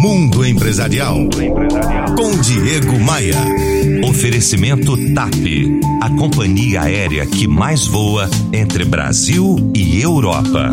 Mundo Empresarial. Com Diego Maia. Oferecimento TAP. A companhia aérea que mais voa entre Brasil e Europa.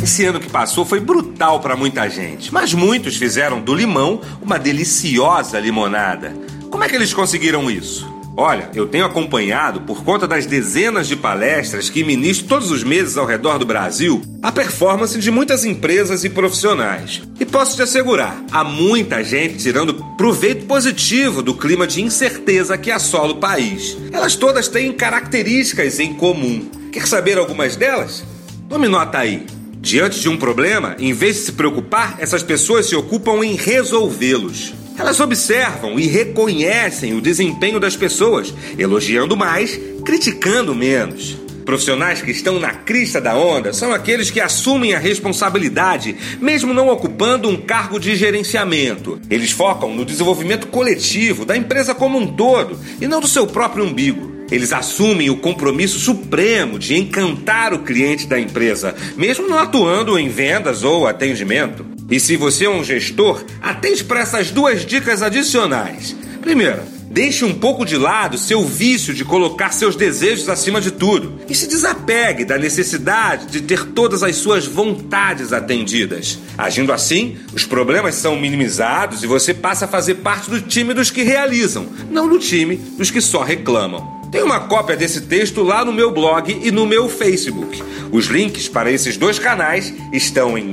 Esse ano que passou foi brutal para muita gente, mas muitos fizeram do limão uma deliciosa limonada. Como é que eles conseguiram isso? Olha, eu tenho acompanhado, por conta das dezenas de palestras que ministro todos os meses ao redor do Brasil, a performance de muitas empresas e profissionais. E posso te assegurar, há muita gente tirando proveito positivo do clima de incerteza que assola o país. Elas todas têm características em comum. Quer saber algumas delas? Tome nota aí. Diante de um problema, em vez de se preocupar, essas pessoas se ocupam em resolvê-los. Elas observam e reconhecem o desempenho das pessoas, elogiando mais, criticando menos. Profissionais que estão na crista da onda são aqueles que assumem a responsabilidade, mesmo não ocupando um cargo de gerenciamento. Eles focam no desenvolvimento coletivo da empresa como um todo e não do seu próprio umbigo. Eles assumem o compromisso supremo de encantar o cliente da empresa, mesmo não atuando em vendas ou atendimento. E se você é um gestor, atente para essas duas dicas adicionais. Primeiro, deixe um pouco de lado seu vício de colocar seus desejos acima de tudo e se desapegue da necessidade de ter todas as suas vontades atendidas. Agindo assim, os problemas são minimizados e você passa a fazer parte do time dos que realizam, não do time dos que só reclamam. Tem uma cópia desse texto lá no meu blog e no meu Facebook. Os links para esses dois canais estão em